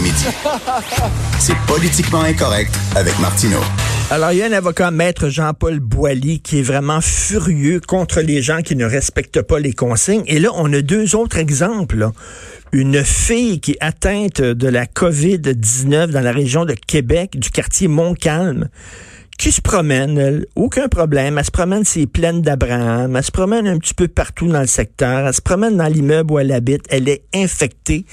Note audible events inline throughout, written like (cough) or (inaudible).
Comédie. (laughs) C'est politiquement incorrect avec Martineau. Alors, il y a un avocat, maître Jean-Paul Boilly, qui est vraiment furieux contre les gens qui ne respectent pas les consignes. Et là, on a deux autres exemples. là. Une fille qui est atteinte de la COVID-19 dans la région de Québec, du quartier Montcalm, qui se promène, elle, aucun problème. Elle se promène ses plaines d'Abraham, elle se promène un petit peu partout dans le secteur, elle se promène dans l'immeuble où elle habite, elle est infectée.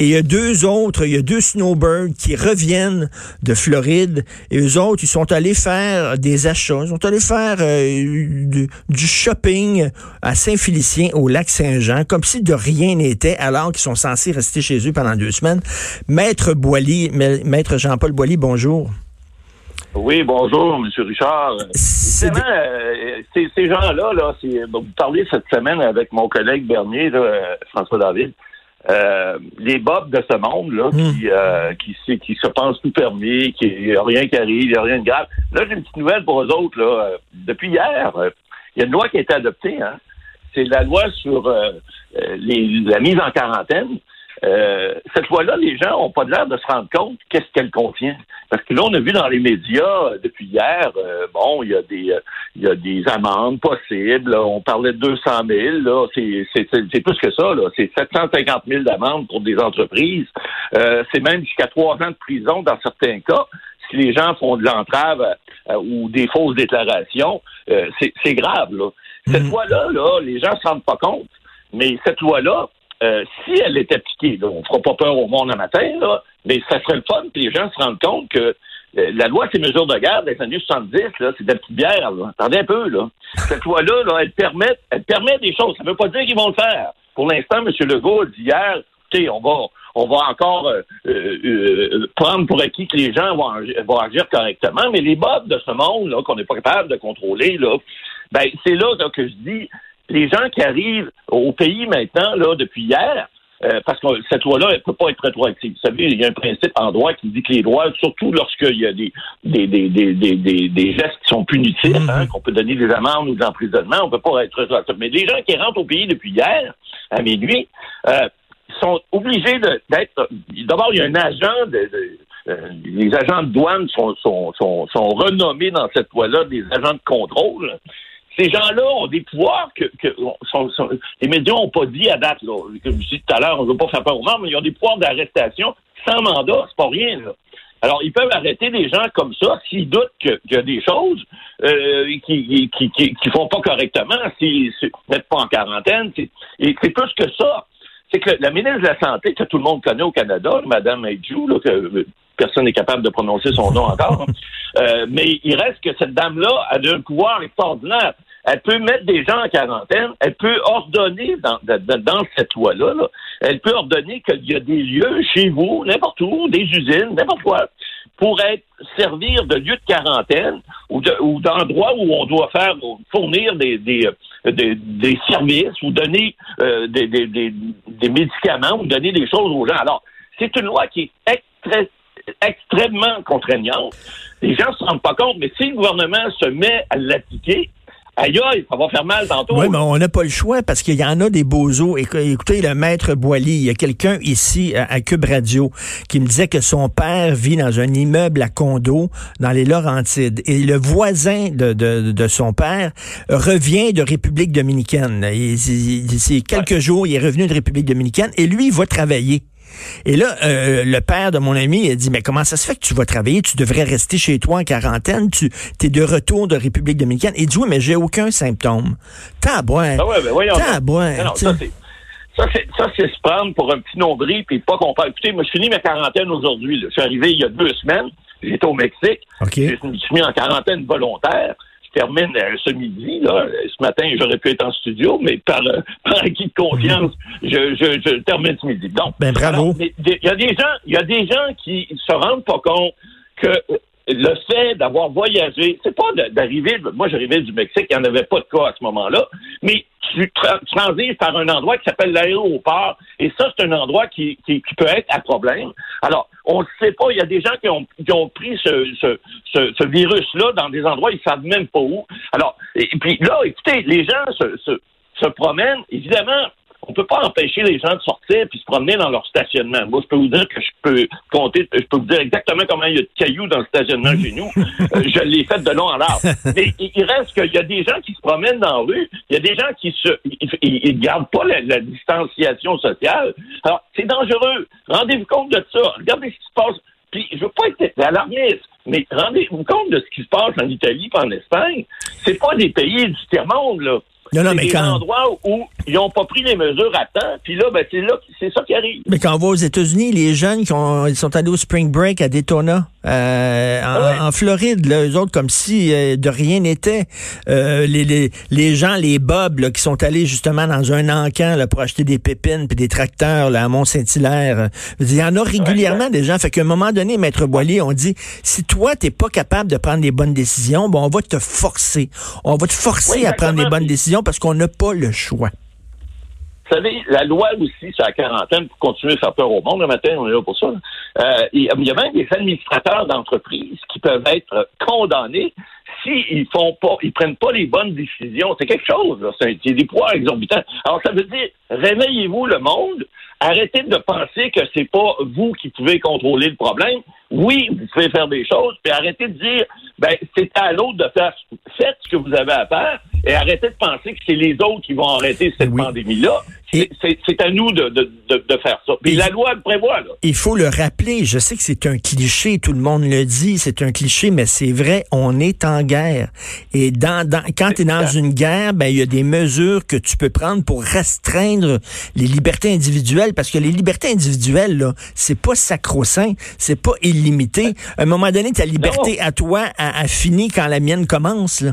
Et il y a deux autres, il y a deux snowbirds qui reviennent de Floride, et eux autres, ils sont allés faire des achats, ils sont allés faire euh, du, shopping à Saint-Félicien, au lac Saint-Jean, comme si de rien n'était, alors qu'ils sont censés rester chez eux pendant deux semaines. Maître Boily, Maître Jean-Paul Boily, bonjour. Oui, bonjour, M. Richard. Évidemment, euh, ces, ces gens-là, là, c'est- bon, vous parlez cette semaine avec mon collègue Bernier, là, euh, François David, euh, les bobs de ce monde, là, qui, euh, qui, se- qui se pensent tout permis, qui a rien qui arrive, il n'y a rien de grave. Là, j'ai une petite nouvelle pour eux autres. Là. Euh, Depuis hier, euh, il y a une loi qui a été adoptée. Hein? C'est la loi sur euh, euh, les- la mise en quarantaine. Euh, cette loi-là, les gens n'ont pas l'air de se rendre compte qu'est-ce qu'elle contient. Parce que là, on a vu dans les médias euh, depuis hier, euh, bon, il y a des euh, il y a des amendes possibles. là. On parlait de 200 000. Là, c'est c'est c'est- c'est plus que ça. Là, c'est 750 000 d'amendes pour des entreprises. C'est même jusqu'à trois ans de prison dans certains cas si les gens font de l'entrave euh, ou des fausses déclarations. Euh, c'est grave. Là. Cette loi-là, là, les gens se rendent pas compte. Mais cette loi-là, euh, si elle est appliquée, on fera pas peur au monde un matin, mais ça serait le fun que les gens se rendent compte que euh, la loi, c'est mesures de garde des années 70, là, c'est de la petite bière. là. Attendez un peu, là. Cette loi-là, là, elle permet, elle permet des choses. Ça veut pas dire qu'ils vont le faire. Pour l'instant, M. Legault dit hier, écoutez, on va, on va encore euh, prendre pour acquis que les gens vont, agi- vont agir correctement, mais les bobs de ce monde, qu'on n'est pas capable de contrôler, ben, c'est là, que je dis, les gens qui arrivent au pays maintenant, là, depuis hier, euh, parce que cette loi-là, elle peut pas être rétroactive. Vous savez, il y a un principe en droit qui dit que les droits, surtout lorsqu'il y a des, des, des, des, des, des, des gestes qui sont punitifs, hein, qu'on peut donner des amendes ou de l'emprisonnement, on peut pas être rétroactif. Mais les gens qui rentrent au pays depuis hier, à minuit, euh, sont obligés d'être. D'abord, il y a un agent de. de- euh, les agents de douane sont, sont, sont, sont renommés dans cette loi-là des agents de contrôle. Ces gens-là ont des pouvoirs que, que sont- sont- les médias n'ont pas dit à date. Là. Comme je dis tout à l'heure, on ne veut pas faire peur aux membres, mais ils ont des pouvoirs d'arrestation sans mandat. C'est pas rien. Là. Alors, ils peuvent arrêter des gens comme ça s'ils doutent qu'il y a des choses euh, qui, qui, qui, qui font pas correctement, s'ils ne mettent pas en quarantaine. Et c'est plus que ça. C'est que la ministre de la Santé, que tout le monde connaît au Canada, Mme Aydju, là, que euh, personne n'est capable de prononcer son nom encore, (laughs) euh, mais il reste que cette dame-là a un pouvoir extraordinaire. Elle peut mettre des gens en quarantaine, elle peut ordonner dans, cette loi-là, là, elle peut ordonner qu'il y a des lieux chez vous, n'importe où, des usines, n'importe quoi, pour être servir de lieu de quarantaine ou, de- ou d'endroits où on doit faire fournir des, des, euh, des, des services ou donner euh, des, des, des, des médicaments ou donner des choses aux gens. Alors, c'est une loi qui est extré- extrêmement contraignante. Les gens ne se rendent pas compte, mais si le gouvernement se met à l'appliquer, aïe aïe, ça va faire mal tantôt. Oui, mais on n'a pas le choix parce qu'il y en a des bozos. Écou- Écoutez, le maître Boily, il y a quelqu'un ici à, à Cube Radio qui me disait que son père vit dans un immeuble à condo dans les Laurentides et le voisin de, de, de son père revient de République dominicaine. C'est quelques jours, il est revenu de République dominicaine et lui, il va travailler. Et là, euh, le père de mon ami a dit, mais comment ça se fait que tu vas travailler? Tu devrais rester chez toi en quarantaine. Tu es de retour de République dominicaine. Il dit, oui, mais j'ai aucun symptôme. Tabouin. Ah ouais, ben voyons. Tabouin. Non, non, ça, c'est, ça, c'est, ça, c'est se prendre pour un petit nombril puis pas qu'on parle. Écoutez, moi, je finis ma quarantaine aujourd'hui. là. Je suis arrivé il y a deux semaines. J'étais au Mexique. OK. Je me suis mis en quarantaine volontaire. Je termine euh, ce midi. Là. Ce matin, j'aurais pu être en studio, mais par, euh, (laughs) par acquis de confiance, je, je, je termine ce midi. Donc, ben, bravo. Il y a des gens, il y a des gens qui se rendent pas compte que le fait d'avoir voyagé, c'est pas d'arriver, moi j'arrivais du Mexique, il n'y en avait pas de cas à ce moment-là, mais tu, transites par un endroit qui s'appelle l'aéroport, et ça, c'est un endroit qui, qui, peut être à problème. Alors, on ne sait pas, il y a des gens qui ont, qui ont pris ce, ce, ce, virus-là dans des endroits, ils ne savent même pas où. Alors, et, puis là, écoutez, les gens se, se, se promènent, évidemment, on peut pas empêcher les gens de sortir puis se promener dans leur stationnement. Moi, je peux vous dire que je peux compter, je peux vous dire exactement comment il y a de cailloux dans le stationnement chez nous. (laughs) Euh, je l'ai fait de long en large. Mais il reste qu'il y a des gens qui se promènent dans la rue, il y a des gens qui se, ils, gardent pas la, distanciation sociale. Alors, c'est dangereux. Rendez-vous compte de ça. Regardez ce qui se passe. Puis, je veux pas être alarmiste, mais rendez-vous compte de ce qui se passe en Italie et en Espagne. C'est pas des pays du tiers-monde, là. Non, non, mais des endroits où ils n'ont pas pris les mesures à temps, puis là, ben, c'est là, c'est ça qui arrive. Mais quand on va aux États-Unis, les jeunes qui ont, ils sont allés au spring break à Daytona, euh, en, Floride, là, eux autres, comme si euh, de rien n'était. Euh, les, les, les gens, les bobs, là, qui sont allés justement dans un encan là, pour acheter des pépines puis des tracteurs là, à Mont-Saint-Hilaire. Il y en a régulièrement des gens. Fait qu'à un moment donné, Maître Boilier, on dit, si toi, t'es pas capable de prendre les bonnes décisions, bon, on va te forcer. On va te forcer à prendre les bonnes décisions parce qu'on n'a pas le choix. Vous savez, la loi aussi sur la quarantaine pour continuer à faire peur au monde, le matin, on est là pour ça. Euh, il y a même des administrateurs d'entreprises qui peuvent être condamnés s'ils font pas, ils prennent pas les bonnes décisions. C'est quelque chose, c'est des poids exorbitants. Alors, ça veut dire, réveillez-vous le monde, arrêtez de penser que c'est pas vous qui pouvez contrôler le problème. Oui, vous pouvez faire des choses, puis arrêtez de dire, ben, c'est à l'autre de faire, faites ce que vous avez à faire, et arrêtez de penser que c'est les autres qui vont arrêter cette pandémie-là. C'est à nous de, de, de, faire ça. Puis la loi le prévoit. Là. Il faut le rappeler. Je sais que c'est un cliché, tout le monde le dit, c'est un cliché, mais c'est vrai, on est en guerre. Et dans, dans quand tu es dans une guerre, ben il y a des mesures que tu peux prendre pour restreindre les libertés individuelles, parce que les libertés individuelles, là, c'est pas sacro-saint, c'est pas illimité. À un moment donné, ta liberté à toi a, a fini quand la mienne commence. Là.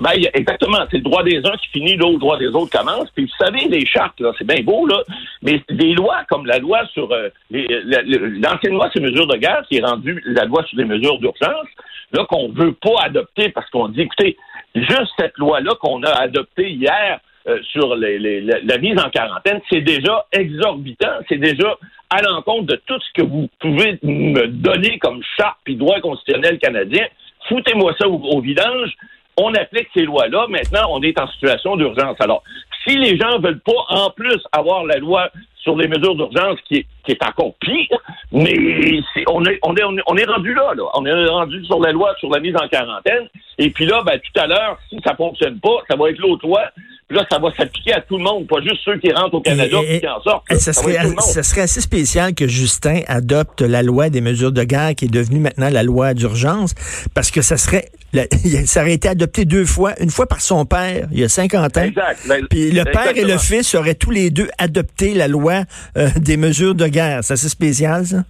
Ben, exactement. C'est le droit des uns qui finit, le droit des autres commence. Puis vous savez, les chartes, là, c'est bien beau, là, mais des lois comme la loi sur euh, l'ancienne loi sur les mesures de guerre, qui est rendue la loi sur les mesures d'urgence, là, qu'on veut pas adopter parce qu'on dit, écoutez, juste cette loi-là qu'on a adoptée hier euh, sur les, la, mise en quarantaine, c'est déjà exorbitant, c'est déjà à l'encontre de tout ce que vous pouvez me donner comme charte puis droit constitutionnel canadien. Foutez-moi ça au vidange on applique ces lois-là. Maintenant, on est en situation d'urgence. Alors, si les gens veulent pas, en plus, avoir la loi sur les mesures d'urgence qui est, qui est encore pire, mais on, est, on, est, on est rendu là, là. On est rendu sur la loi sur la mise en quarantaine. Et puis là, ben, tout à l'heure, si ça fonctionne pas, ça va être l'autre loi là, ça va s'appliquer à tout le monde, pas juste ceux qui rentrent au Canada et, qui en sortent. ça, serait, ça serait assez spécial que Justin adopte la loi des mesures de guerre qui est devenue maintenant la loi d'urgence, parce que ça serait (laughs) ça aurait été adopté deux fois, une fois par son père, il y a 50 ans. Exact. Ben, Puis le père et le fils auraient tous les deux adopté la loi euh, des mesures de guerre. C'est assez spécial, ça?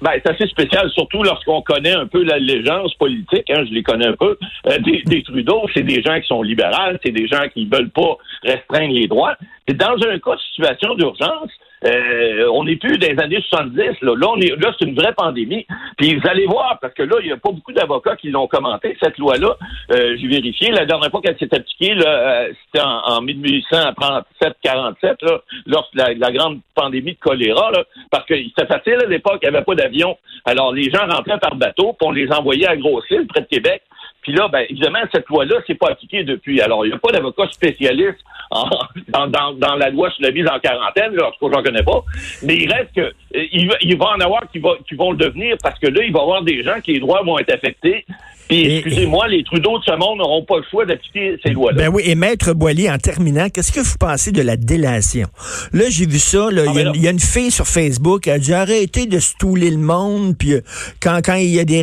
Ben, c'est assez spécial, surtout lorsqu'on connaît un peu la légende politique, hein, je les connais un peu, euh, des, des, Trudeau, c'est des gens qui sont libéraux, c'est des gens qui veulent pas restreindre les droits. Et dans un cas de situation d'urgence, euh, on n'est plus dans les années 70. Là, là, on est, là c'est une vraie pandémie. Puis vous allez voir, parce que là, il n'y a pas beaucoup d'avocats qui l'ont commenté, cette loi-là. Euh, J'ai vérifié. La dernière fois qu'elle s'est appliquée, euh, c'était en, en 1837-47, là, lorsque la, la, grande pandémie de choléra, là, parce que c'était facile à l'époque, il n'y avait pas d'avion. Alors, les gens rentraient par bateau, puis on les envoyait à Grosse-Île, près de Québec. Puis là, ben, évidemment, cette loi-là, c'est pas appliqué depuis. Alors, il n'y a pas d'avocat spécialiste (laughs) dans, dans, dans, la loi sur la mise en quarantaine, là, en tout cas, j'en connais pas. Mais il reste que euh, il, il va en avoir qui, va, qui vont le devenir parce que là, il va y avoir des gens qui les droits vont être affectés excusez-moi, les Trudeau de ce monde n'auront pas le choix d'appliquer ces lois-là. Ben oui, et Maître Boilier, en terminant, qu'est-ce que vous pensez de la délation? Là, j'ai vu ça, ah, il y, a une fille sur Facebook, elle a dit arrêtez de stouler le monde, puis euh, quand, quand il y a des,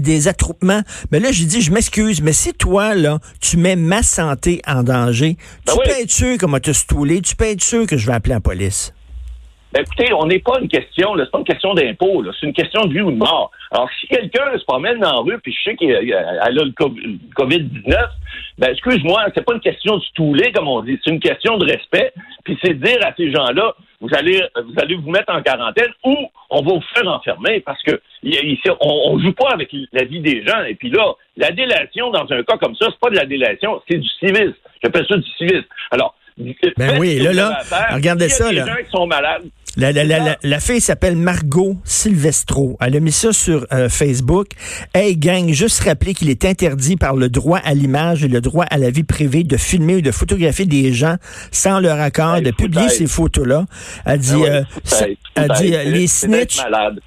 des attroupements. Mais là, j'ai dit, je m'excuse, mais si toi, là, tu mets ma santé en danger, ben tu peux être sûr qu'on te stouler, tu peux être sûr que je vais appeler la police. écoutez, on n'est pas une question, c'est pas une question d'impôt, c'est une question de vie ou de mort. Alors, si quelqu'un se promène dans la rue, puis je sais qu'elle a le COVID-19, ben excuse-moi, c'est pas une question du toulé, comme on dit, c'est une question de respect, puis c'est dire à ces gens-là, vous allez, vous allez vous mettre en quarantaine ou on va vous faire enfermer parce que ici, on, joue pas avec la vie des gens. Et puis là, la délation dans un cas comme ça, c'est pas de la délation, c'est du civisme. J'appelle ça du civisme. Alors, ben oui, là, là, regardez ça. Il y a des gens qui sont malades. La, la, la, la, fille s'appelle Margot Silvestro. Elle a mis ça sur euh, Facebook. Hey gang, juste rappeler qu'il est interdit par le droit à l'image et le droit à la vie privée de filmer ou de photographier des gens sans leur accord, de publier ces photos-là. Elle dit, ah euh, elle dit euh, les snitch,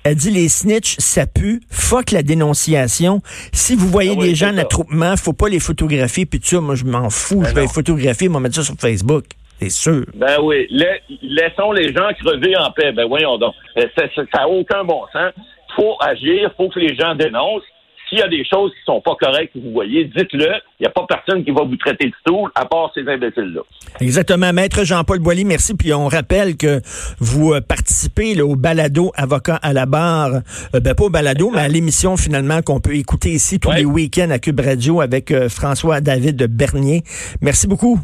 elle dit les snitch, ça pue. Fuck la dénonciation. Si vous voyez ah des gens en attroupement, faut pas les photographier puis ça. Moi, je m'en fous. Ben je vais les photographier, moi mettre ça sur Facebook. C'est sûr? Ben oui. laissons les gens crever en paix. Ben voyons donc. Euh, ça n'a aucun bon sens. faut agir. faut que les gens dénoncent. S'il y a des choses qui sont pas correctes, vous voyez, dites-le. Il n'y a pas personne qui va vous traiter de tout, à part ces imbéciles-là. Exactement. Maître Jean-Paul Boilly, merci. Puis on rappelle que vous euh, participez au balado Avocat à la barre. Euh, ben, pas au balado, mais à l'émission finalement qu'on peut écouter ici tous les week-ends à Cube Radio avec François-David Bernier. Merci beaucoup.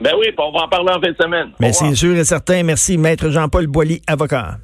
Ben oui, on va en parler en fin de semaine. Mais c'est sûr et certain. Merci, Maître Jean-Paul Boilly, avocat.